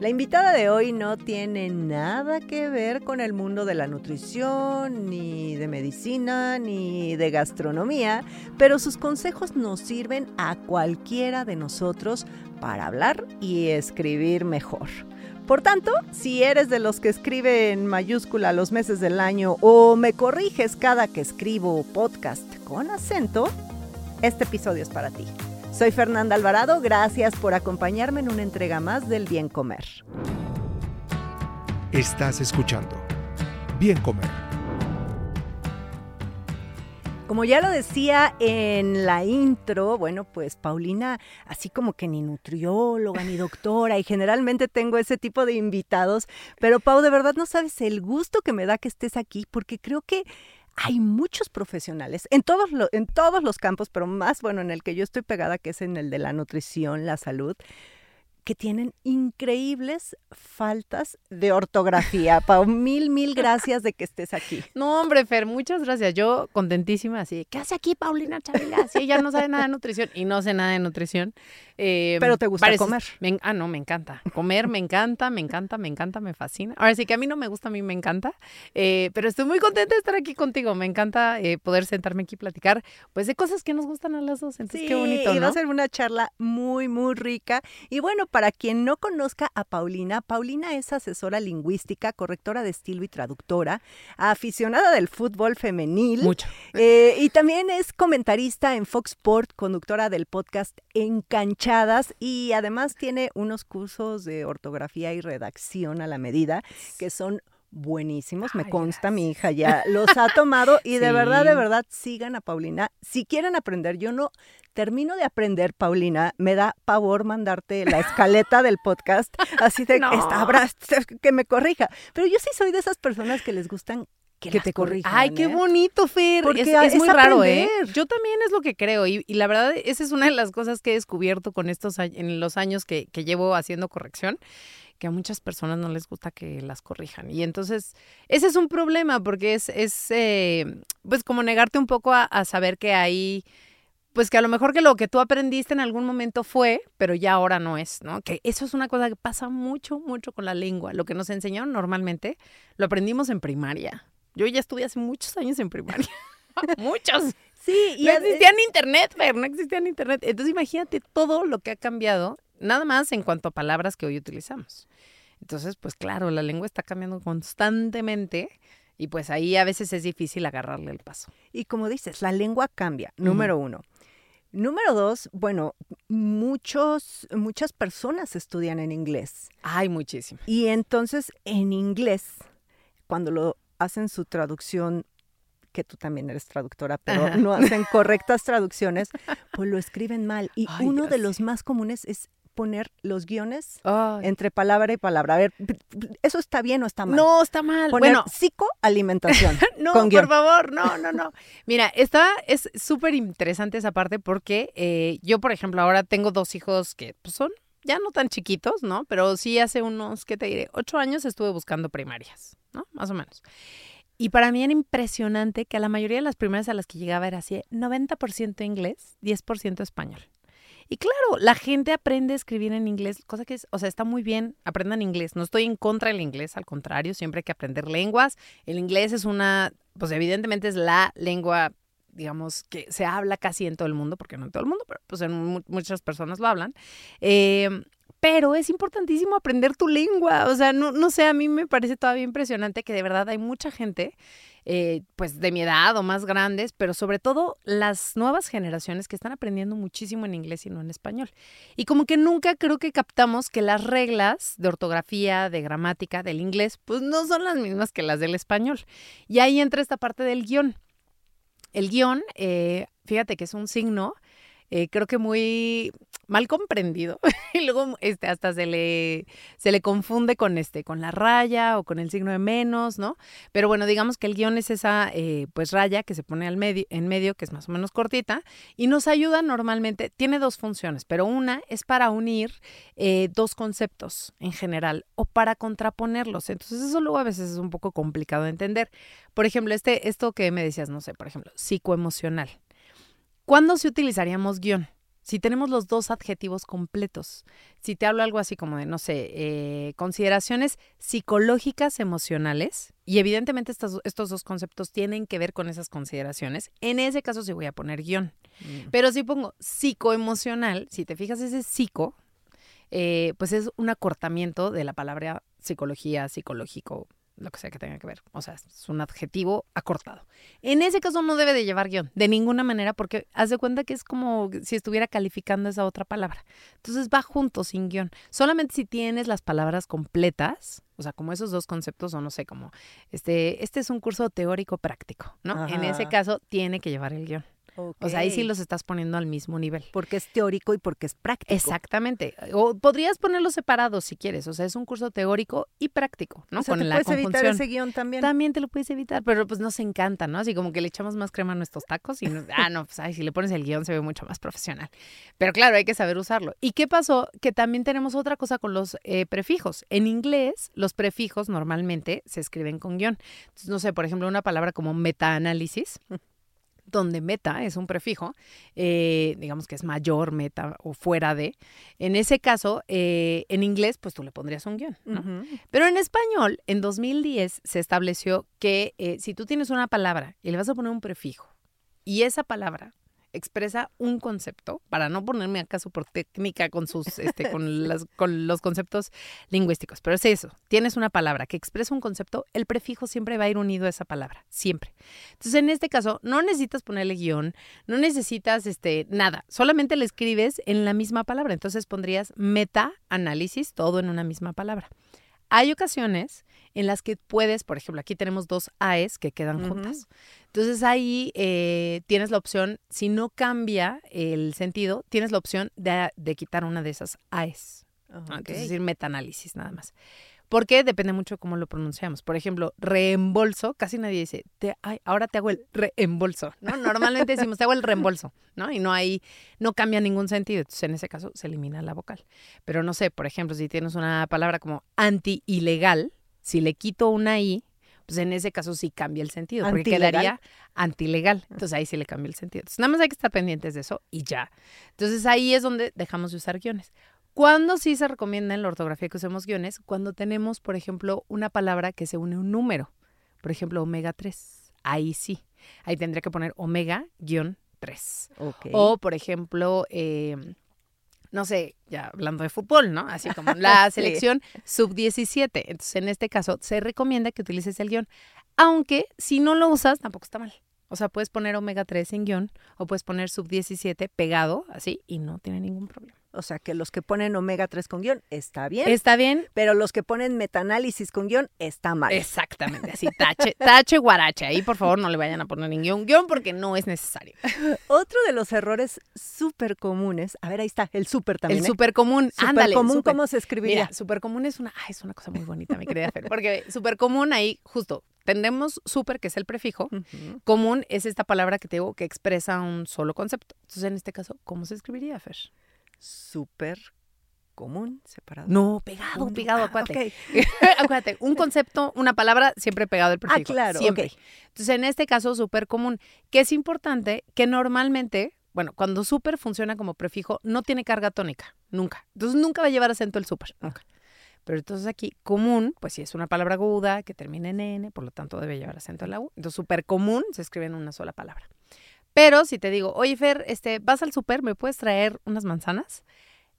La invitada de hoy no tiene nada que ver con el mundo de la nutrición, ni de medicina, ni de gastronomía, pero sus consejos nos sirven a cualquiera de nosotros para hablar y escribir mejor. Por tanto, si eres de los que escribe en mayúscula los meses del año o me corriges cada que escribo podcast con acento, este episodio es para ti. Soy Fernanda Alvarado, gracias por acompañarme en una entrega más del Bien Comer. Estás escuchando Bien Comer. Como ya lo decía en la intro, bueno, pues Paulina, así como que ni nutrióloga ni doctora, y generalmente tengo ese tipo de invitados, pero Pau, de verdad no sabes el gusto que me da que estés aquí, porque creo que hay muchos profesionales en todos, en todos los campos, pero más bueno en el que yo estoy pegada, que es en el de la nutrición, la salud, que tienen increíbles faltas de ortografía. Pau, mil, mil gracias de que estés aquí. No, hombre, Fer, muchas gracias. Yo contentísima, así, ¿qué hace aquí Paulina Chavila? Si ella no sabe nada de nutrición y no sé nada de nutrición. Eh, Pero te gusta comer. ah, no, me encanta. Comer me encanta, me encanta, me encanta, me fascina. Ahora sí que a mí no me gusta, a mí me encanta. Eh, pero estoy muy contenta de estar aquí contigo. Me encanta eh, poder sentarme aquí y platicar, pues, de cosas que nos gustan a las dos. Entonces, qué bonito, ¿no? Y va a ser una charla muy, muy rica. Y bueno, para quien no conozca a Paulina, Paulina es asesora lingüística, correctora de estilo y traductora, aficionada del fútbol femenil. Mucho. y también es comentarista en Fox Sport, conductora del podcast Encancha y además tiene unos cursos de ortografía y redacción a la medida que son buenísimos, me consta, mi hija ya los ha tomado y de verdad, de verdad, sigan a Paulina. Si quieren aprender, yo no termino de aprender, Paulina, me da pavor mandarte la escaleta del podcast, así de que, que me corrija. Pero yo sí soy de esas personas que les gustan que, te corrijan. Ay, qué ¿eh? bonito, Fer. Porque es, muy raro, ¿eh? Yo también es lo que creo. Y, la verdad, esa es una de las cosas que he descubierto con estos en los años que, llevo haciendo corrección que a muchas personas no les gusta que las corrijan. Y entonces, ese es un problema, porque es, es eh, pues como negarte un poco a, a, saber que hay, pues que a lo mejor que lo que tú aprendiste en algún momento fue, pero ya ahora no es, ¿no? Que eso es una cosa que pasa mucho, mucho con la lengua. Lo que nos enseñaron normalmente, lo aprendimos en primaria. Yo ya estuve hace muchos años en primaria. muchos. Sí, y no existía en internet, pero no existía en internet. Entonces imagínate todo lo que ha cambiado, nada más en cuanto a palabras que hoy utilizamos. Entonces, pues claro, la lengua está cambiando constantemente y pues ahí a veces es difícil agarrarle el paso. Y como dices, la lengua cambia, número uno. Número dos, bueno, muchos, muchas personas estudian en inglés. Ay, muchísimo. Y entonces en inglés, cuando lo hacen su traducción que tú también eres traductora, pero no hacen correctas traducciones, pues lo escriben mal. Y uno de los más comunes es poner los guiones entre palabra y palabra. A ver, ¿eso está bien o está mal? No, está mal. Poner bueno, psicoalimentación. no, por favor, no, no, no. Mira, está, es súper interesante esa parte porque eh, yo, por ejemplo, ahora tengo dos hijos que pues, son ya no tan chiquitos, ¿no? Pero sí hace unos, ¿qué te diré? Ocho años estuve buscando primarias, ¿no? Más o menos. Y para mí era impresionante que a la mayoría de las primarias a las que llegaba era así, 90% inglés, 10% español. Y claro, la gente aprende a escribir en inglés, cosa que es, o sea, está muy bien, aprendan inglés. No estoy en contra del inglés, al contrario, siempre hay que aprender lenguas. El inglés es una, pues evidentemente es la lengua digamos, que se habla casi en todo el mundo, porque no en todo el mundo, pero pues en muchas personas lo hablan. Em, pero es importantísimo aprender tu lengua. O sea, no, no sé, a mí me parece todavía impresionante que de verdad hay mucha gente, eh, pues de mi edad o más grandes, pero sobre todo las nuevas generaciones que están aprendiendo muchísimo en inglés y no en español. Y como que nunca creo que captamos que las reglas de ortografía, de gramática del inglés, pues no son las mismas que las del español. Y ahí entra esta parte del guion. El guion, eh, fíjate que es un signo, eh, creo que muy, mal comprendido y luego este hasta se le se le confunde con este con la raya o con el signo de menos no pero bueno digamos que el guion es esa eh, pues raya que se pone al medio en medio que es más o menos cortita y nos ayuda normalmente tiene dos funciones pero una es para unir eh, dos conceptos en general o para contraponerlos. Entonces eso luego a veces es un poco complicado de entender. Por ejemplo este esto que me decías no sé por ejemplo psicoemocional. ¿Cuándo sí utilizaríamos guion? Si tenemos los dos adjetivos completos, si te hablo algo así como de, no sé, eh, consideraciones psicológicas emocionales, y evidentemente estos, estos dos conceptos tienen que ver con esas consideraciones, en ese caso sí voy a poner guion. Mm. Pero si pongo psicoemocional, si te fijas ese psico, eh, pues es un acortamiento de la palabra psicología, psicológico, lo que sea que tenga que ver. O sea, es un adjetivo acortado. En ese caso no debe de llevar guion, de ninguna manera, porque haz de cuenta que es como si estuviera calificando esa otra palabra. Entonces va junto, sin guion. Solamente si tienes las palabras completas, o sea, como esos dos conceptos, o no sé, como este, este es un curso teórico práctico, ¿no? En ese caso tiene que llevar el guion. O sea, ahí sí los estás poniendo al mismo nivel. Porque es teórico y porque es práctico. Exactamente. O podrías ponerlos separados si quieres. O sea, es un curso teórico y práctico, ¿no? O sea, Con te puedes evitar ese guion también. También te lo puedes evitar, pero pues nos encanta, ¿no? Así como que le echamos más crema a nuestros tacos y, ah, no, pues ay, si le pones el guion se ve mucho más profesional. Pero claro, hay que saber usarlo. ¿Y qué pasó? Que también tenemos otra cosa con los eh, prefijos. En inglés, los prefijos normalmente se escriben con guion. Entonces, no sé, por ejemplo, una palabra como metaanálisis donde meta es un prefijo, eh, digamos que es mayor, meta o fuera de. En ese caso, eh, en inglés, pues tú le pondrías un guion. Pero en español, en 2010 se estableció que eh, si tú tienes una palabra y le vas a poner un prefijo y esa palabra expresa un concepto, para no ponerme acá por técnica con sus, este, con, las, con los conceptos lingüísticos, pero es eso, tienes una palabra que expresa un concepto, el prefijo siempre va a ir unido a esa palabra, siempre. Entonces, en este caso, no necesitas ponerle guion, no necesitas este, nada, solamente le escribes en la misma palabra, entonces pondrías meta análisis, todo en una misma palabra. Hay ocasiones en las que puedes, por ejemplo, aquí tenemos dos AES que quedan juntas. Entonces ahí eh, tienes la opción, si no cambia el sentido, tienes la opción de, quitar una de esas AES. Es decir, metaanálisis nada más. Porque depende mucho de cómo lo pronunciamos. Por ejemplo, reembolso, casi nadie dice, te, ay, ahora te hago el reembolso, ¿no? Normalmente decimos, te hago el reembolso, ¿no? Y no hay, no cambia ningún sentido. Entonces, en ese caso, se elimina la vocal. Pero no sé, por ejemplo, si tienes una palabra como anti-ilegal, si le quito una I, pues en ese caso sí cambia el sentido, porque quedaría antilegal. Ah. Entonces ahí sí le cambia el sentido. Entonces nada más hay que estar pendientes de eso y ya. Entonces ahí es donde dejamos de usar guiones. ¿Cuándo sí se recomienda en la ortografía que usemos guiones? Cuando tenemos, por ejemplo, una palabra que se une a un número. Por ejemplo, omega 3. Ahí sí. Ahí tendría que poner omega 3. O, por ejemplo, em, no sé, ya hablando de fútbol, ¿no? Así como la selección sub-17. Entonces, en este caso, se recomienda que utilices el guion. Aunque si no lo usas, tampoco está mal. O sea, puedes poner omega 3 en guion o puedes poner sub-17 pegado, así, y no tiene ningún problema. O sea, que los que ponen omega 3 con guion está bien. Está bien. Pero los que ponen metaanálisis con guion está mal. Exactamente, así, tache, tache guarache. Ahí, por favor, no le vayan a poner ningún guion porque no es necesario. Otro de los errores súper comunes, a ver, ahí está, el súper también. El ¿eh? súper común, ándale. común, ¿cómo se escribiría? Mira, súper común es una, es una cosa muy bonita, mi querida Fer, porque súper común ahí, justo, Tendemos súper, que es el prefijo. Común es esta palabra que te digo que expresa un solo concepto. Entonces, en este caso, ¿cómo se escribiría, Fer? Súper común, separado. No, pegado, pegado, ah, acuérdate. acuérdate, un concepto, una palabra, siempre pegado al prefijo. Ah, claro. Siempre. Entonces, en este caso, súper común, que es importante que normalmente, bueno, cuando súper funciona como prefijo, no tiene carga tónica, nunca. Entonces, nunca va a llevar acento el súper, nunca. Pero entonces aquí, común, pues si es una palabra aguda que termina en N, por lo tanto debe llevar acento en la U. Entonces, súper común se escribe en una sola palabra. Pero si te digo, oye Fer, este, vas al súper, ¿me puedes traer unas manzanas?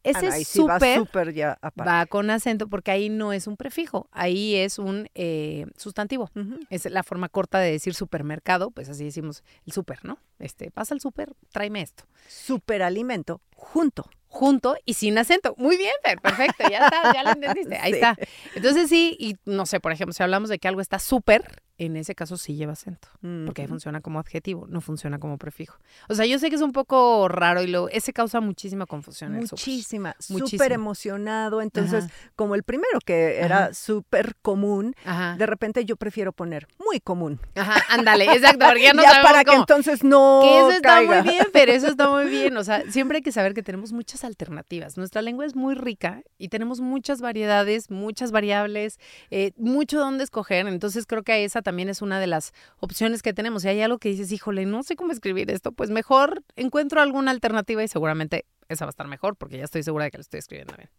Ese súper ya va con acento porque ahí no es un prefijo, ahí es un eh, sustantivo. Es la forma corta de decir supermercado, pues así decimos el súper, ¿no? Este, pasa al súper, tráeme esto. Superalimento junto junto y sin acento. Muy bien, Fer, perfecto, ya está, ya lo entendiste. Ahí Sí. está. Entonces sí, y no sé, por ejemplo, si hablamos de que algo está súper, en ese caso sí lleva acento, porque ahí funciona como adjetivo, no funciona como prefijo. O sea, yo sé que es un poco raro y lo, ese causa muchísima confusión. Muchísima, súper emocionado. Entonces, Ajá. como el primero que era súper común, Ajá, de repente yo prefiero poner muy común. ajá, ándale, exacto, porque ya no ya sabemos para que entonces no Que eso está caiga. muy bien, pero eso está muy bien. O sea, siempre hay que saber que tenemos muchas alternativas. Nuestra lengua es muy rica y tenemos muchas variedades, muchas variables, eh, mucho donde escoger. Entonces creo que esa también es una de las opciones que tenemos. Si hay algo que dices, híjole, no sé cómo escribir esto, pues mejor encuentro alguna alternativa y seguramente esa va a estar mejor porque ya estoy segura de que lo estoy escribiendo bien.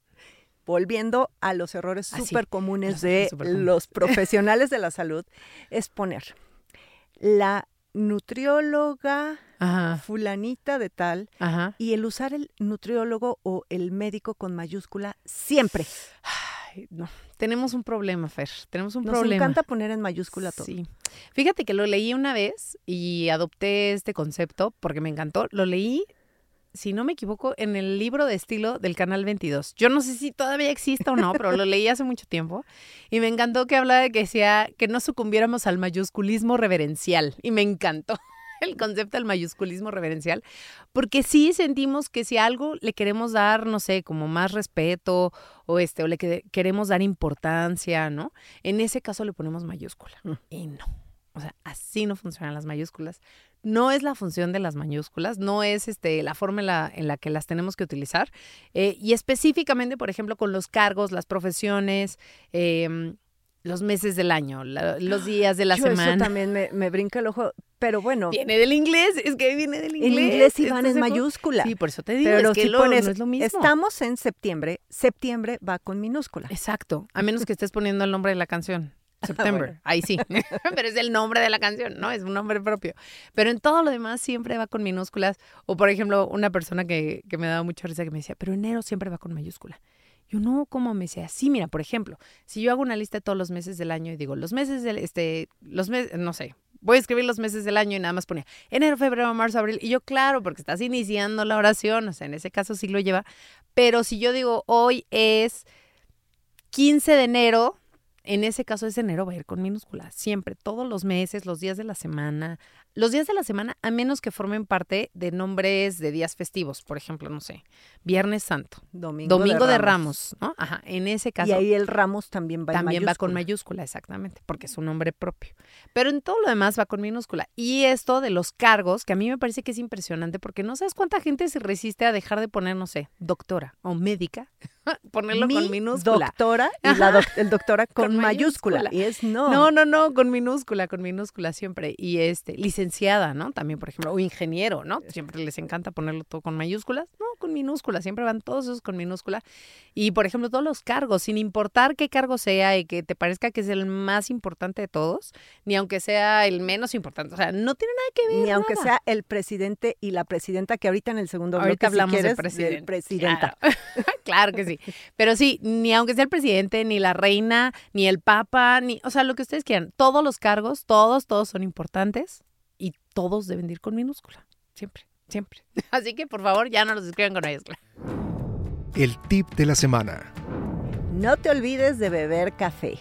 Volviendo a los errores Ah, súper comunes de supercomunes. los profesionales de la salud, es poner la nutrióloga Ajá, fulanita de tal ajá. y el usar el nutriólogo o el médico con mayúscula siempre. Ay, no, tenemos un problema, Fer. Tenemos un Nos problema. encanta poner en mayúscula todo. Sí. Fíjate que lo leí una vez y adopté este concepto porque me encantó. Lo leí, si no me equivoco, en el libro de estilo del Canal 22. Yo no sé si todavía existe o no, pero lo leí hace mucho tiempo y me encantó que hablaba de que decía que no sucumbiéramos al mayusculismo reverencial y me encantó. El concepto del mayusculismo reverencial, porque sí sentimos que si algo le queremos dar, no sé, como más respeto o este, o le que- queremos dar importancia, ¿no? En ese caso le ponemos mayúscula. Mm. Y no. O sea, así no funcionan las mayúsculas. No es la función de las mayúsculas, no es este, la forma en la, en la que las tenemos que utilizar. Eh, y específicamente, por ejemplo, con los cargos, las profesiones, em, los meses del año, la- los días de la Yo Eso semana. también me, me brinca el ojo, pero bueno, Viene del inglés, es que viene del en inglés. inglés sí van ¿estás en de acuerdo? mayúscula. Sí, por eso te digo, pero es que si lo- pones, no es lo mismo. estamos en septiembre, septiembre va con minúscula. Exacto, a menos que estés poniendo el nombre de la canción. September, bueno. ahí sí. Pero es el nombre de la canción, ¿no? Es un nombre propio. Pero en todo lo demás siempre va con minúsculas. O, por ejemplo, una persona que, que me daba mucha risa que me decía, pero enero siempre va con mayúscula. Yo no, ¿cómo me decía? Sí, mira, por ejemplo, si yo hago una lista de todos los meses del año y digo, los meses del, este, los meses, no sé, voy a escribir los meses del año y nada más ponía enero, febrero, marzo, abril. Y yo, claro, porque estás iniciando la oración, o sea, en ese caso sí lo lleva. Pero si yo digo, hoy es 15 de enero, en ese caso ese enero va a ir con minúscula. Siempre, todos los meses, los días de la semana. Los días de la semana, a menos que formen parte de nombres de días festivos, por ejemplo, no sé, Viernes Santo, Domingo, Domingo de Ramos, ¿no? Ajá, en ese caso Y ahí el Ramos también va en también va con mayúscula. mayúscula, exactamente, porque es un nombre propio. Pero en todo lo demás va con minúscula. Y esto de los cargos, que a mí me parece que es impresionante, porque no sabes cuánta gente se resiste a dejar de poner, no sé, doctora o médica, ponerlo Mi con minúscula. doctora y la doc- el doctora con, Con mayúscula. mayúscula. Y es no. No, no, no, con minúscula, con minúscula siempre. Y este, licenciada, ¿no? También, por ejemplo, o ingeniero, ¿no? Siempre les encanta ponerlo todo con mayúsculas. No, con minúscula, siempre van todos esos con minúscula. Y, por ejemplo, todos los cargos, sin importar qué cargo sea y que te parezca que es el más importante de todos, ni aunque sea el menos importante. O sea, no tiene nada que ver. Ni aunque nada. sea el presidente y la presidenta, que ahorita en el segundo Ahorita bloque, si hablamos quieres, del presidente. presidenta. Claro. Claro que sí. Pero sí, ni aunque sea el presidente, ni la reina, ni el papa, ni, o sea, lo que ustedes quieran. Todos los cargos, todos, todos son importantes y todos deben de ir con minúscula. Siempre, siempre. Así que, por favor, ya no los escriban con mayúscula. El tip de la semana. No te olvides de beber café.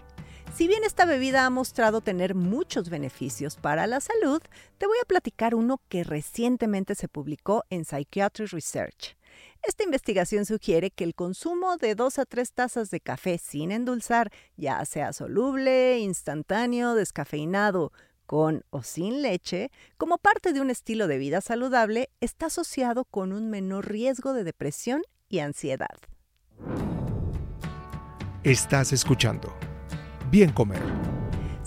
Si bien esta bebida ha mostrado tener muchos beneficios para la salud, te voy a platicar uno que recientemente se publicó en Psychiatry Research. Esta investigación sugiere que el consumo de 2 a 3 tazas de café sin endulzar, ya sea soluble, instantáneo, descafeinado, con o sin leche, como parte de un estilo de vida saludable, está asociado con un menor riesgo de depresión y ansiedad. Estás escuchando. Bien comer.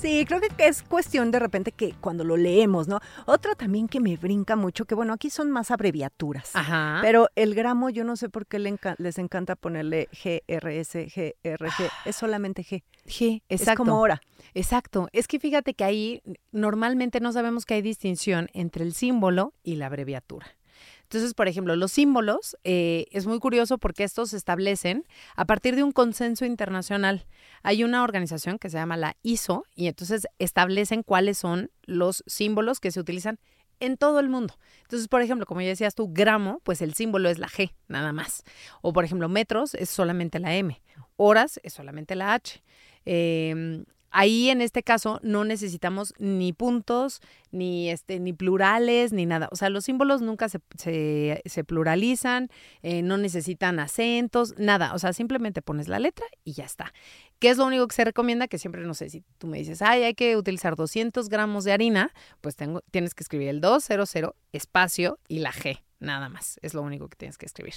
Sí, creo que es cuestión de repente que cuando lo leemos, ¿no? Otra también que me brinca mucho, que bueno, aquí son más abreviaturas. Ajá. Pero el gramo, yo no sé por qué les encanta ponerle GRS, GRG. Es solamente G. G, Es exacto. como hora. Exacto. Es que fíjate que ahí normalmente no sabemos que hay distinción entre el símbolo y la abreviatura. Entonces, por ejemplo, los símbolos eh, es muy curioso porque estos se establecen a partir de un consenso internacional. Hay una organización que se llama la ISO y entonces establecen cuáles son los símbolos que se utilizan en todo el mundo. Entonces, por ejemplo, como ya decías tú, gramo, pues el símbolo es la G, nada más. O, por ejemplo, metros es solamente la M. Horas es solamente la H. Em, Ahí en este caso no necesitamos ni puntos, ni este, ni plurales, ni nada. O sea, los símbolos nunca se, se, pluralizan, eh, no necesitan acentos, nada. O sea, simplemente pones la letra y ya está. ¿Qué es lo único que se recomienda? Que siempre, no sé, si tú me dices, ay, hay que utilizar 200 gramos de harina, pues tengo, tienes que escribir el 200, espacio y la G, nada más. Es lo único que tienes que escribir.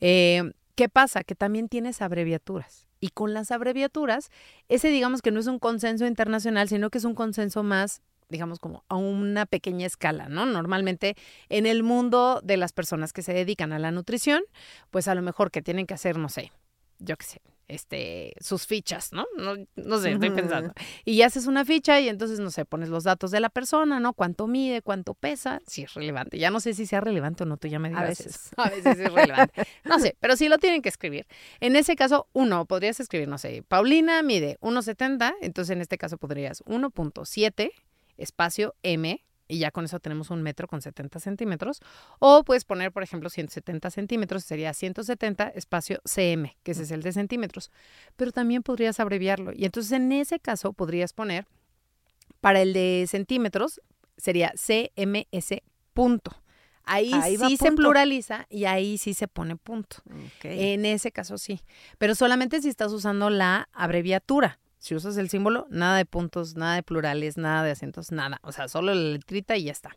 Eh, ¿Qué pasa? Que también tienes abreviaturas. Y con las abreviaturas, ese digamos que no es un consenso internacional, sino que es un consenso más digamos como a una pequeña escala, ¿no? Normalmente en el mundo de las personas que se dedican a la nutrición, pues a lo mejor que tienen que hacer, no sé, yo qué sé, este, sus fichas, ¿no? No, no sé, estoy pensando. Y haces una ficha y entonces, no sé, pones los datos de la persona, ¿no? Cuánto mide, cuánto pesa, si es relevante. Ya no sé si sea relevante o no, tú ya me dirás. A veces. A veces es relevante. No sé, pero sí lo tienen que escribir. En ese caso, uno, podrías escribir, no sé, Paulina mide 1,70, entonces en este caso podrías 1.7 espacio M y ya con eso tenemos un metro con 70 centímetros. O puedes poner, por ejemplo, 170 centímetros, sería 170 espacio cm, que ese es el de centímetros. Pero también podrías abreviarlo. Y entonces en ese caso podrías poner, para el de centímetros, sería cms punto. Ahí, sí se pluraliza y ahí sí se pone punto. En ese caso sí. Pero solamente si estás usando la abreviatura. Si usas el símbolo, nada de puntos, nada de plurales, nada de acentos, nada. O sea, solo la letrita y ya está.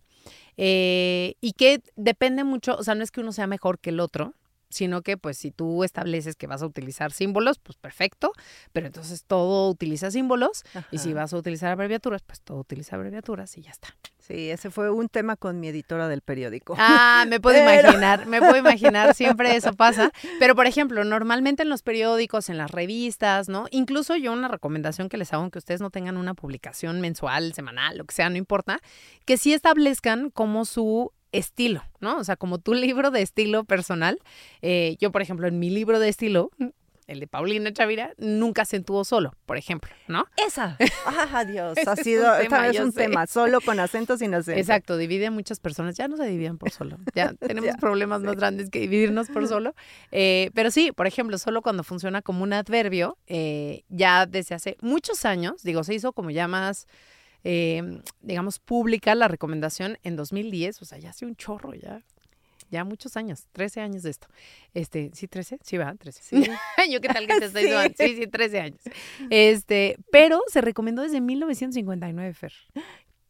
Eh, y que depende mucho, o sea, no es que uno sea mejor que el otro, sino que pues si tú estableces que vas a utilizar símbolos, pues perfecto, pero entonces todo utiliza símbolos y si vas a utilizar abreviaturas, pues todo utiliza abreviaturas y ya está. Sí, ese fue un tema con mi editora del periódico. Ah, me puedo imaginar, me puedo imaginar, siempre eso pasa. Pero, por ejemplo, normalmente en los periódicos, en las revistas, ¿no? Incluso yo una recomendación que les hago, aunque ustedes no tengan una publicación mensual, semanal, lo que sea, no importa, que sí establezcan como su estilo, ¿no? O sea, como tu libro de estilo personal. Eh, yo, por ejemplo, en mi libro de estilo, el de Paulina Chavira, nunca acentuó solo, por ejemplo, ¿no? Esa. Ah, Dios, ha sido, esta vez un tema, solo con acentos sin acento. Exacto, divide a muchas personas, ya no se dividen por solo, ya tenemos problemas más grandes que dividirnos por solo. Eh, pero sí, por ejemplo, solo cuando funciona como un adverbio, eh, ya desde hace muchos años, digo, se hizo como ya más eh, digamos, pública la recomendación en 2010, o sea, ya hace un chorro, ya, ya muchos años, 13 años de esto. Este, ¿sí 13? Sí, va, 13. Sí. Yo qué tal que te estoy sí. sí, sí, 13 años. Este, pero se recomendó desde 1959, Fer.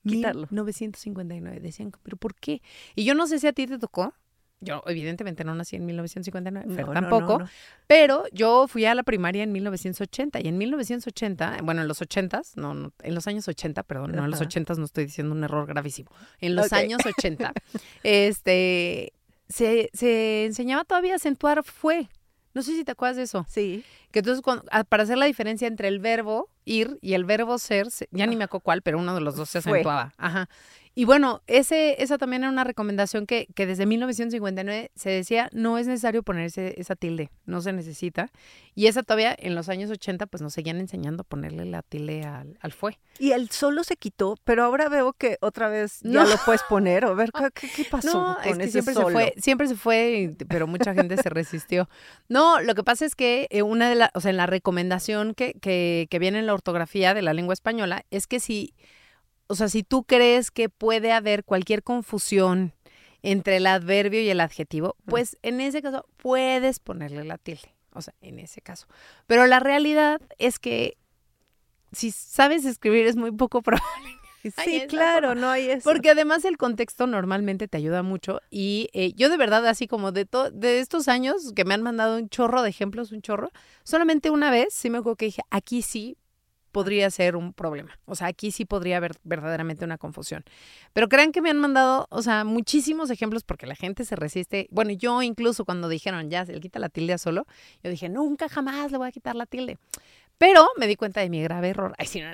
Quitarlo. 1959. Decían, ¿pero por qué? Y yo no sé si a ti te tocó, yo evidentemente no nací en 1959, tampoco, pero yo fui a la primaria en 1980 y en 1980, bueno, en los 80, no, no en los años 80, perdón, no en los 80 no estoy diciendo un error gravísimo. En los años 80, este se, se enseñaba todavía a acentuar fue. No sé si te acuerdas de eso. Sí. Que entonces, para hacer la diferencia entre el verbo ir y el verbo ser, ya ni me acuerdo cuál, pero uno de los dos se acentuaba. Ajá. Y bueno, ese, esa también era una recomendación que, que desde 1959 se decía, no es necesario ponerse esa tilde, no se necesita. Y esa todavía en los años 80 pues nos seguían enseñando a ponerle la tilde al, al fue. Y el solo se quitó, pero ahora veo que otra vez ya lo puedes poner. A ver, ¿qué, qué pasó no, es que siempre se fue, siempre se fue, pero mucha gente se resistió. No, lo que pasa es que eh, una de las, o sea, en la recomendación que, que, que viene en la ortografía de la lengua española es que si o sea, si tú crees que puede haber cualquier confusión entre el adverbio y el adjetivo, pues en ese caso puedes ponerle la tilde. O sea, en ese caso. Pero la realidad es que si sabes escribir es muy poco probable. Sí, claro, no hay eso. Porque además el contexto normalmente te ayuda mucho y eh, yo de verdad así como de, de estos años que me han mandado un chorro de ejemplos, un chorro, solamente una vez sí me acuerdo que dije, aquí sí podría ser un problema. O sea, aquí sí podría haber verdaderamente una confusión. Pero crean que me han mandado, o sea, muchísimos ejemplos porque la gente se resiste. Bueno, yo incluso cuando dijeron, ya, se le quita la tilde a solo, yo dije, nunca jamás le voy a quitar la tilde. Pero me di cuenta de mi grave error. Ay, sí, no,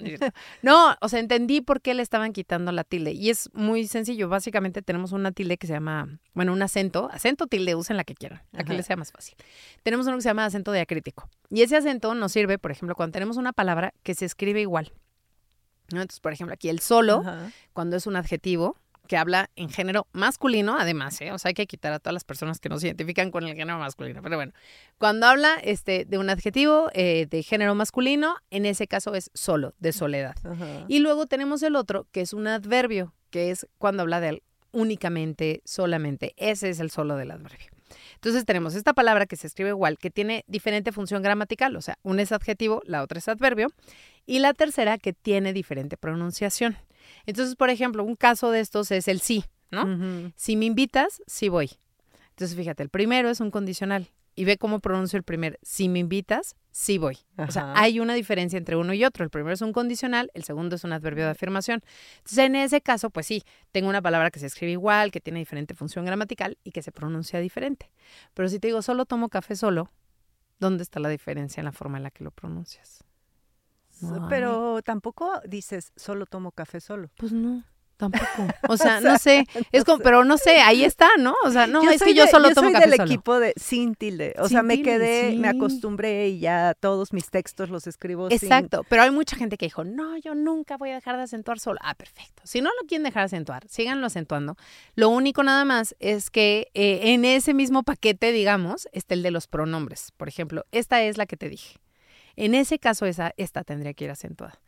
no, o sea, entendí por qué le estaban quitando la tilde. Y es muy sencillo. Básicamente tenemos una tilde que se llama, bueno, un acento. Acento, tilde, usen la que quieran, la que les sea más fácil. Tenemos uno que se llama acento diacrítico. Y ese acento nos sirve, por ejemplo, cuando tenemos una palabra que se escribe igual. Entonces, por ejemplo, aquí el solo, cuando es un adjetivo, que habla en género masculino, además, ¿eh? o sea, hay que quitar a todas las personas que no se identifican con el género masculino. Pero bueno, cuando habla este, de un adjetivo eh, de género masculino, en ese caso es solo, de soledad. Y luego tenemos el otro, que es un adverbio, que es cuando habla de únicamente, solamente. Ese es el solo del adverbio. Entonces tenemos esta palabra que se escribe igual, que tiene diferente función gramatical, o sea, una es adjetivo, la otra es adverbio, y la tercera que tiene diferente pronunciación. Entonces, por ejemplo, un caso de estos es el sí, ¿no? Si me invitas, sí voy. Entonces, fíjate, el primero es un condicional. Y ve cómo pronuncio el primer. Si me invitas, sí voy. O sea, hay una diferencia entre uno y otro. El primero es un condicional, el segundo es un adverbio de afirmación. Entonces, en ese caso, pues sí, tengo una palabra que se escribe igual, que tiene diferente función gramatical y que se pronuncia diferente. Pero si te digo solo tomo café solo, ¿dónde está la diferencia en la forma en la que lo pronuncias? No hay. Pero tampoco dices, solo tomo café solo. Pues no. Tampoco. O sea, no sé. Es como, pero no sé, ahí está, ¿no? O sea, no, Yo es que yo de- solo yo tomo soy café del solo. equipo de sin tilde. O Sin sea, me tilde, quedé, me acostumbré y ya todos mis textos los escribo sin- Exacto, pero hay mucha gente que dijo, no, yo nunca voy a dejar de acentuar solo. Ah, perfecto. Si no lo quieren dejar de acentuar, síganlo acentuando. Lo único nada más es que eh, en ese mismo paquete, digamos, está el de los pronombres. Por ejemplo, esta es la que te dije. En ese caso, esa, esta tendría que ir acentuada.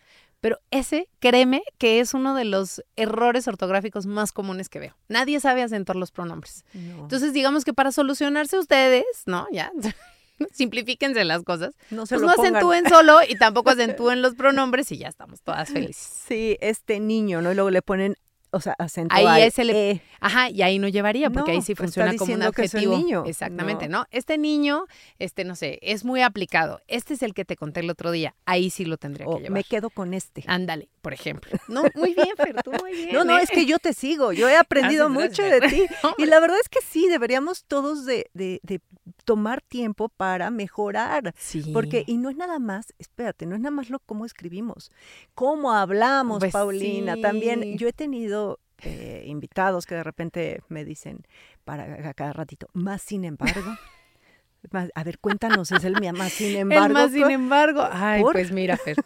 Pero ese, créeme, que es uno de los errores ortográficos más comunes que veo. Nadie sabe acentuar los pronombres. No, Entonces, digamos que para solucionarse ustedes, ¿no? Ya, simplifíquense las cosas. no se Pues lo no pongan. acentúen solo y tampoco acentúen los pronombres y ya estamos todas felices. Sí, este niño, ¿no? Y luego le ponen, o sea, acento Ahí al ese le- E. Ajá, y ahí no llevaría, porque No, ahí sí pues funciona como un es adjetivo. niño. Exactamente, No. ¿no? Este niño, este, no sé, es muy aplicado. Este es el que te conté el otro día. Ahí sí lo tendría que llevar. me quedo con este. Ándale, por ejemplo. No, muy bien, Fer, tú muy bien. No, no, ¿eh? es que yo te sigo, yo he aprendido Gracias, mucho gracias, de ti. Y la verdad es que sí, deberíamos todos de, de- de tomar tiempo para mejorar. Sí. Porque, y no es nada más, espérate, no es nada más lo cómo escribimos, cómo hablamos, Pues Paulina. sí. También yo he tenido eh, invitados que de repente me dicen para cada ratito, más sin embargo. Más- a ver, cuéntanos, es el más sin embargo. el más sin embargo. Ay, ¿Por? pues mira, Fer,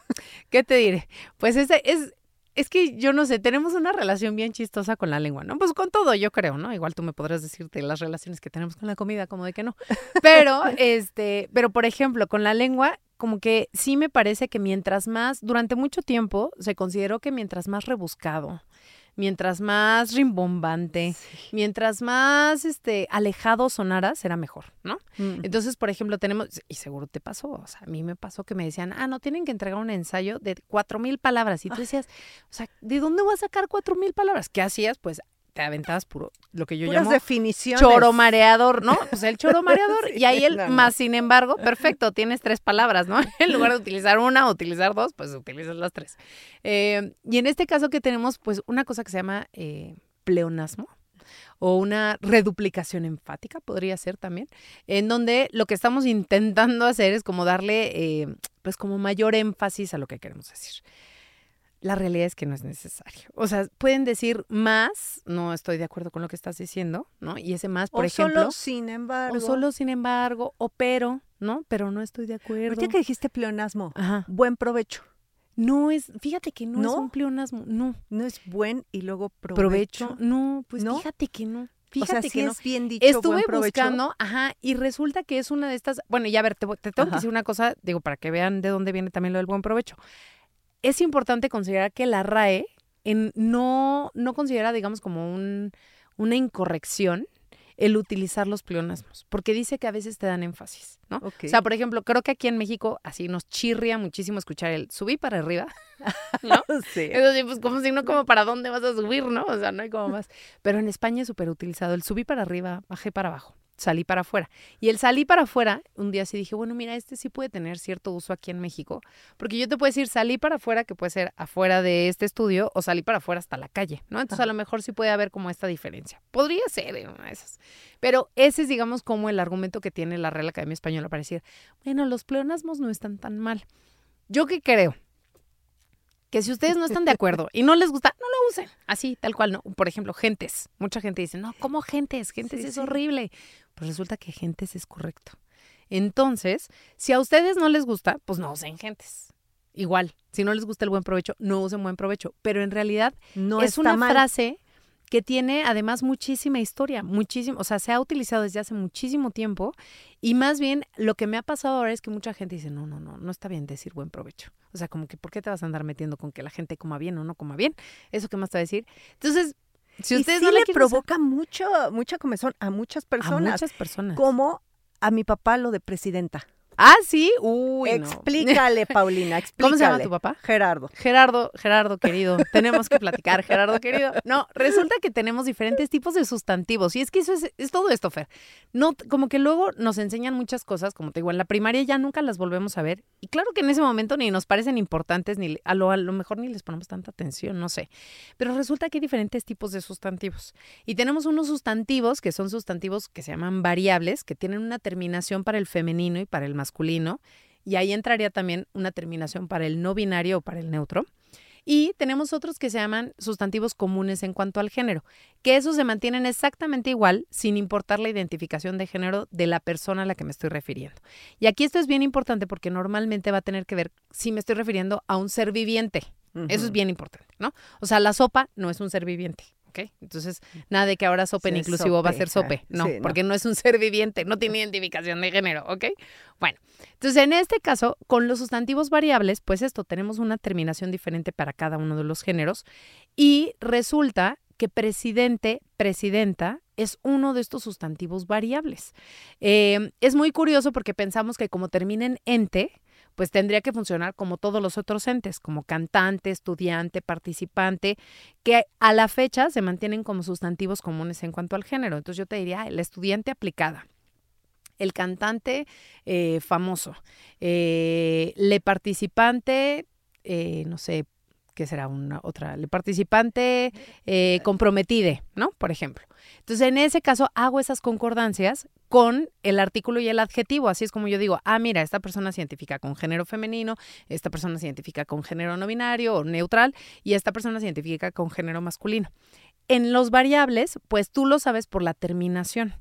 ¿qué te diré? Pues ese es, es que yo no sé, tenemos una relación bien chistosa con la lengua, ¿no? Pues con todo, yo creo, ¿no? Igual tú me podrás decirte las relaciones que tenemos con la comida, como de que no. Pero, este, pero por ejemplo, con la lengua, como que sí me parece que mientras más, durante mucho tiempo, se consideró que mientras más rebuscado, mientras más rimbombante, mientras más este alejado sonara, será mejor, ¿no? Mm. Entonces, por ejemplo, tenemos, y seguro te pasó, o sea, a mí me pasó que me decían, ah, no, tienen que entregar un ensayo de cuatro mil palabras. Y tú decías, o sea, ¿de dónde vas a sacar cuatro mil palabras? ¿Qué hacías? Pues te aventabas puro, lo que yo Puras llamo definiciones. choro mareador, ¿no? Pues el choro mareador. Sí, y ahí el no, no. más, sin embargo, perfecto, tienes tres palabras, ¿no? En lugar de utilizar una o utilizar dos, pues utilizas las tres. Eh, y en este caso que tenemos, pues, una cosa que se llama eh, pleonasmo o una reduplicación enfática, podría ser también, en donde lo que estamos intentando hacer es como darle, eh, pues, como mayor énfasis a lo que queremos decir. La realidad es que no es necesario. O sea, pueden decir más, no estoy de acuerdo con lo que estás diciendo, ¿no? Y ese más, por o ejemplo, solo sin embargo. o solo sin embargo, o pero, ¿no? Pero no estoy de acuerdo. Ahorita que dijiste pleonasmo, Ajá. buen provecho. No es, fíjate que no, es un pleonasmo, no. No es buen y luego Provecho, provecho. no, pues ¿No? fíjate que no. o Fíjate sea, que sí no. es bien dicho Estuve buen buscando, ajá, y resulta que es una de estas. Bueno, ya a ver, te, te tengo que decir una cosa, digo, para que vean de dónde viene también lo del buen provecho. Es importante considerar que la RAE en, no, no considera, digamos, como un, una incorrección el utilizar los pleonasmos, porque dice que a veces te dan énfasis, ¿no? O sea, por ejemplo, creo que aquí en México así nos chirria muchísimo escuchar el subí para arriba, ¿no? sí. Sí, pues como si no, como para dónde vas a subir, ¿no? O sea, no hay como más. Pero en España es súper utilizado el subí para arriba, bajé para abajo, salí para afuera. Y el salí para afuera, un día sí dije, bueno, mira, este sí puede tener cierto uso aquí en México, porque yo te puedo decir salí para afuera, que puede ser afuera de este estudio, o salí para afuera hasta la calle, ¿no? Entonces a lo mejor sí puede haber como esta diferencia. Podría ser en una de esas. Pero ese es, digamos, como el argumento que tiene la Real Academia Española para decir, bueno, los pleonasmos no están tan mal. ¿Yo qué creo? Que si ustedes no están de acuerdo y no les gusta, no lo usen. Así, tal cual, ¿no? Por ejemplo, gentes. Mucha gente dice, no, ¿cómo gentes? Gentes Sí, es sí. horrible. Pues resulta que gentes es correcto. Entonces, si a ustedes no les gusta, pues no usen gentes. Igual, si no les gusta el buen provecho, no usen buen provecho. Pero en realidad No es una mal. frase que tiene además muchísima historia, muchísimo, o sea, se ha utilizado desde hace muchísimo tiempo y más bien lo que me ha pasado ahora es que mucha gente dice, no, no, no, no está bien decir buen provecho. O sea, como que, ¿por qué te vas a andar metiendo con que la gente coma bien o no coma bien? ¿Eso qué más te va a decir? Entonces, si y sí no le quieren usar- provoca mucho, mucha comezón a muchas a personas. muchas personas. Como a mi papá lo de presidenta. Ah, sí, uy, no. explícale, Paulina, explícale. ¿Cómo se llama tu papá? Gerardo. Gerardo, Gerardo querido, tenemos que platicar, Gerardo querido. No, resulta que tenemos diferentes tipos de sustantivos y es que eso es, es todo esto, Fer. No, como que luego nos enseñan muchas cosas, como te digo, en la primaria ya nunca las volvemos a ver y claro que en ese momento ni nos parecen importantes ni a lo, a lo mejor ni les ponemos tanta atención, no sé. Pero resulta que hay diferentes tipos de sustantivos y tenemos unos sustantivos que son sustantivos que se llaman variables, que tienen una terminación para el femenino y para el masculino y ahí entraría también una terminación para el no binario o para el neutro. Y tenemos otros que se llaman sustantivos comunes en cuanto al género, que esos se mantienen exactamente igual sin importar la identificación de género de la persona a la que me estoy refiriendo. Y aquí esto es bien importante porque normalmente va a tener que ver si me estoy refiriendo a un ser viviente. Eso es bien importante, ¿no? O sea, la sopa no es un ser viviente. ¿Ok? Entonces, nada de que ahora sopa en Sí, inclusivo va a ser sope. No, sí, no. porque no es un ser viviente, no tiene identificación de género, ¿ok? Bueno, entonces en este caso, con los sustantivos variables, pues esto, tenemos una terminación diferente para cada uno de los géneros y resulta que presidente, presidenta es uno de estos sustantivos variables. Eh, es muy curioso porque pensamos que como termina en ente, pues tendría que funcionar como todos los otros entes, como cantante, estudiante, participante, que a la fecha se mantienen como sustantivos comunes en cuanto al género. Entonces yo te diría, ah, el estudiante aplicada, el cantante eh, famoso, eh, le participante, eh, no sé, ¿qué será una otra? Participante eh, comprometide, ¿no? Por ejemplo. Entonces, en ese caso, hago esas concordancias con el artículo y el adjetivo. Así es como yo digo, ah, mira, esta persona se identifica con género femenino, esta persona se identifica con género no binario o neutral, y esta persona se identifica con género masculino. En los variables, pues tú lo sabes por la terminación.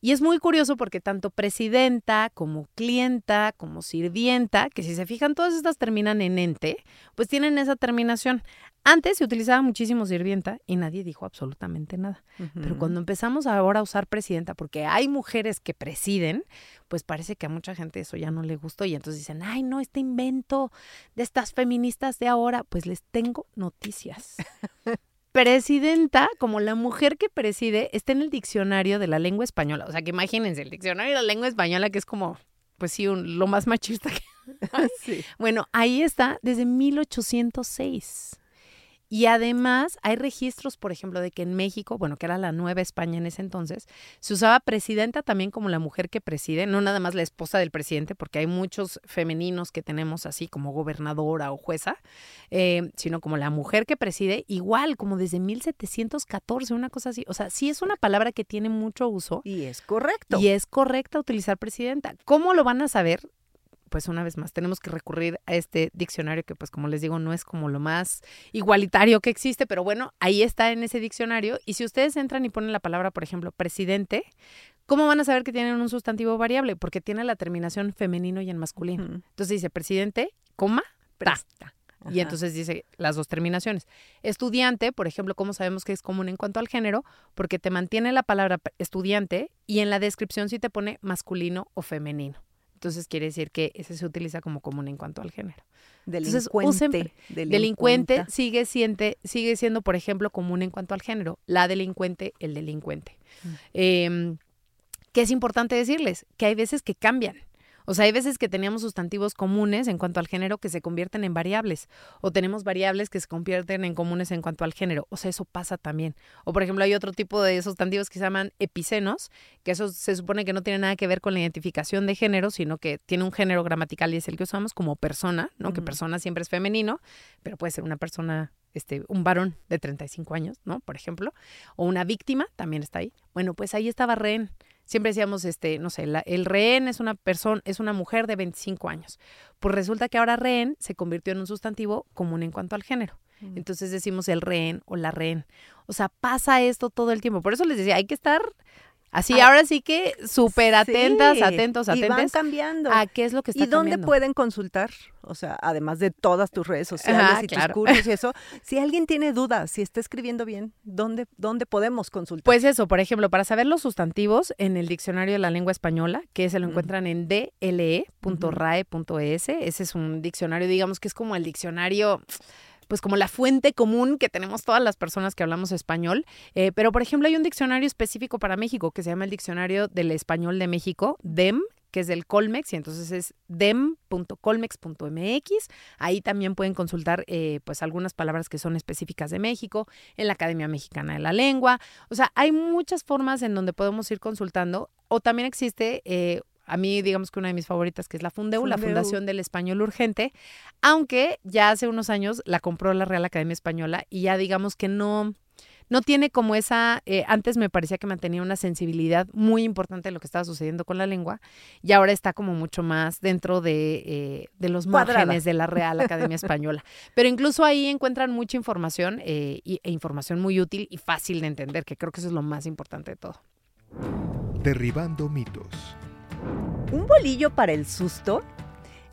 Y es muy curioso porque tanto presidenta como clienta como sirvienta, que si se fijan todas estas terminan en ente, pues tienen esa terminación. Antes se utilizaba muchísimo sirvienta y nadie dijo absolutamente nada. Pero cuando empezamos ahora a usar presidenta, porque hay mujeres que presiden, pues parece que a mucha gente eso ya no le gustó y entonces dicen, ay, no, este invento de estas feministas de ahora, pues les tengo noticias. Presidenta, como la mujer que preside, está en el diccionario de la lengua española. O sea, que imagínense, el diccionario de la lengua española, que es como, pues sí, un- lo más machista que Sí. bueno, ahí está desde 1806. Y además hay registros, por ejemplo, de que en México, bueno, que era la Nueva España en ese entonces, se usaba presidenta también como la mujer que preside, no nada más la esposa del presidente, porque hay muchos femeninos que tenemos así como gobernadora o jueza, eh, sino como la mujer que preside, igual como desde 1714, una cosa así. O sea, sí es una palabra que tiene mucho uso Y es correcto. y es correcta utilizar presidenta. ¿Cómo lo van a saber? Pues una vez más, tenemos que recurrir a este diccionario que, pues como les digo, no es como lo más igualitario que existe, pero bueno, ahí está en ese diccionario. Y si ustedes entran y ponen la palabra, por ejemplo, presidente, ¿cómo van a saber que tienen un sustantivo variable? Porque tiene la terminación femenino y en masculino. Entonces dice presidente, coma, ta. Y entonces dice las dos terminaciones. Estudiante, por ejemplo, ¿cómo sabemos que es común en cuanto al género? Porque te mantiene la palabra estudiante y en la descripción sí te pone masculino o femenino. Entonces quiere decir que ese se utiliza como común en cuanto al género. Entonces, Delincuente. usen- delincuenta. Delincuente sigue, siente, sigue siendo, por ejemplo, común en cuanto al género. La delincuente, el delincuente. Mm. Eh, ¿Qué es importante decirles? Que hay veces que cambian. O sea, hay veces que teníamos sustantivos comunes en cuanto al género que se convierten en variables. O tenemos variables que se convierten en comunes en cuanto al género. O sea, eso pasa también. O, por ejemplo, hay otro tipo de sustantivos que se llaman epicenos, que eso se supone que no tiene nada que ver con la identificación de género, sino que tiene un género gramatical y es el que usamos como persona, ¿no? Que persona siempre es femenino, pero puede ser una persona, este, un varón de 35 años, ¿no? Por ejemplo. O una víctima, también está ahí. Bueno, pues ahí estaba rehén. Siempre decíamos, este, no sé, la- el rehén es una persona, es una mujer de 25 años. Pues resulta que ahora rehén se convirtió en un sustantivo común en cuanto al género. Mm. Entonces decimos el rehén o la rehén. O sea, pasa esto todo el tiempo. Por eso les decía, hay que estar Así, Ah, ahora sí que súper atentas, Sí, atentos, Y van atentos cambiando. a qué es lo que está ¿Y dónde cambiando. pueden consultar? O sea, además de todas tus redes sociales Ajá, y claro. tus cursos y eso, si alguien tiene dudas, si está escribiendo bien, ¿dónde, dónde podemos consultar? Pues eso, por ejemplo, para saber los sustantivos en el diccionario de la lengua española, que se lo encuentran en dle.rae.es, ese es un diccionario, digamos que es como el diccionario pues como la fuente común que tenemos todas las personas que hablamos español. Eh, pero, por ejemplo, hay un diccionario específico para México que se llama el Diccionario del Español de México, DEM, que es del Colmex, y entonces es dem.colmex.mx. Ahí también pueden consultar eh, pues algunas palabras que son específicas de México, en la Academia Mexicana de la Lengua. O sea, hay muchas formas en donde podemos ir consultando. O también existe eh, a mí, digamos que una de mis favoritas, que es la Fundeu, la. Fundación del Español Urgente, aunque ya hace unos años la compró la Real Academia Española y ya digamos que no, no tiene como esa, eh, antes me parecía que mantenía una sensibilidad muy importante de lo que estaba sucediendo con la lengua y ahora está como mucho más dentro de, eh, de los Cuadrada. márgenes de la Real Academia Española. Pero incluso ahí encuentran mucha información eh, y- e información muy útil y fácil de entender, que creo que eso es lo más importante de todo. Derribando mitos. ¿Un bolillo para el susto?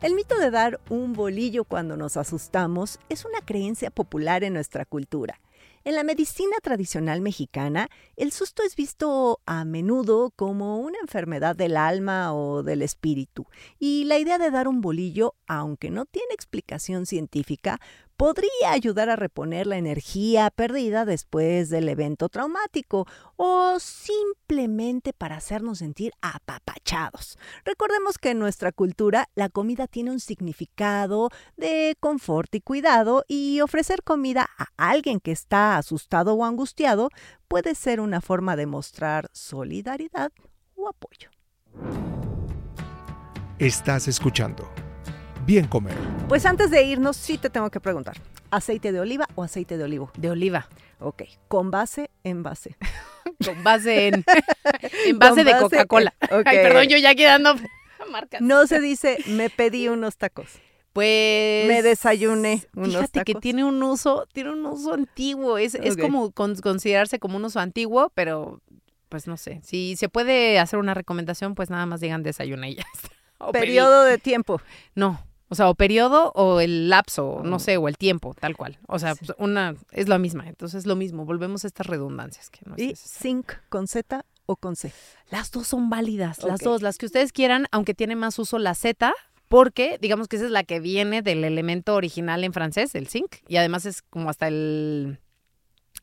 El mito de dar un bolillo cuando nos asustamos es una creencia popular en nuestra cultura. En la medicina tradicional mexicana, el susto es visto a menudo como una enfermedad del alma o del espíritu, y la idea de dar un bolillo, aunque no tiene explicación científica, podría ayudar a reponer la energía perdida después del evento traumático o simplemente para hacernos sentir apapachados. Recordemos que en nuestra cultura la comida tiene un significado de confort y cuidado y ofrecer comida a alguien que está asustado o angustiado puede ser una forma de mostrar solidaridad o apoyo. Estás escuchando. Bien comer. Pues antes de irnos, sí te tengo que preguntar, ¿aceite de oliva o aceite de olivo? De oliva, Ok, con base, en base. con base en, en base de Coca-Cola. en- ok. Ay, perdón, yo ya quedando marcas. No se dice, me pedí unos tacos. Pues Me desayuné unos Fíjate que tiene un uso, tiene un uso antiguo. Es, es como con- considerarse como un uso antiguo, pero pues no sé. Si se puede hacer una recomendación, pues nada más digan desayuné y ya está. O pedí. Periodo de tiempo. No. O sea, o periodo o el lapso, no sé, o el tiempo, tal cual. O sea, pues, una es la misma. Entonces es lo mismo. Volvemos a estas redundancias que no es Y zinc con Z o con C. Las dos son válidas, las dos, las que ustedes quieran, aunque tiene más uso la Z, porque digamos que esa es la que viene del elemento original en francés, el zinc, y además es como hasta el,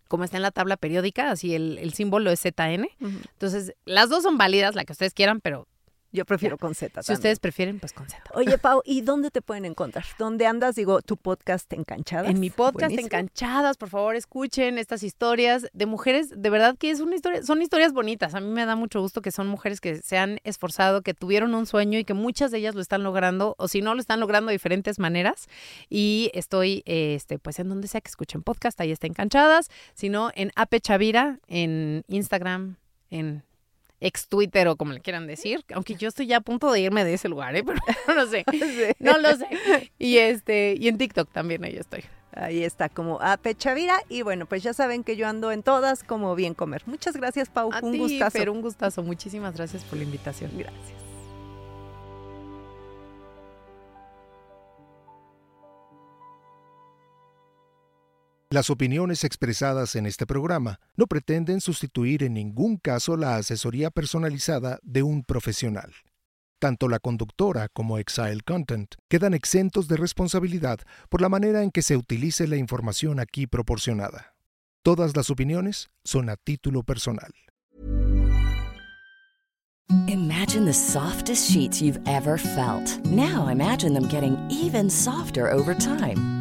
como está en la tabla periódica, así el, el símbolo es ZN. Entonces, las dos son válidas, la que ustedes quieran, pero Yo prefiero con Z. si también. ustedes prefieren, pues con Z. Oye, Pau, ¿y dónde te pueden encontrar? ¿Dónde andas? Digo, tu podcast Encanchadas. En mi podcast Buenísimo. Enganchadas, por favor, escuchen estas historias de mujeres, de verdad que es una historia, son historias bonitas. A mí me da mucho gusto que son mujeres que se han esforzado, que tuvieron un sueño y que muchas de ellas lo están logrando, o si no, lo están logrando de diferentes maneras. Y estoy, este, pues en donde sea que escuchen podcast, ahí está Enganchadas, sino en Ape Chavira, en Instagram, en ex Twitter o como le quieran decir, aunque yo estoy ya a punto de irme de ese lugar, ¿eh? pero no sé, Sí. no lo sé. Y este, y en TikTok también ahí estoy. Ahí está, como Ape Chavira. Y bueno, pues ya saben que yo ando en todas como bien comer. Muchas gracias, Pau. A un ti, gustazo. Un gustazo. Muchísimas gracias por la invitación. Gracias. Las opiniones expresadas en este programa no pretenden sustituir en ningún caso la asesoría personalizada de un profesional. Tanto la conductora como Exile Content quedan exentos de responsabilidad por la manera en que se utilice la información aquí proporcionada. Todas las opiniones son a título personal. Imagine the softest sheets you've ever felt. Now imagine them getting even softer over time.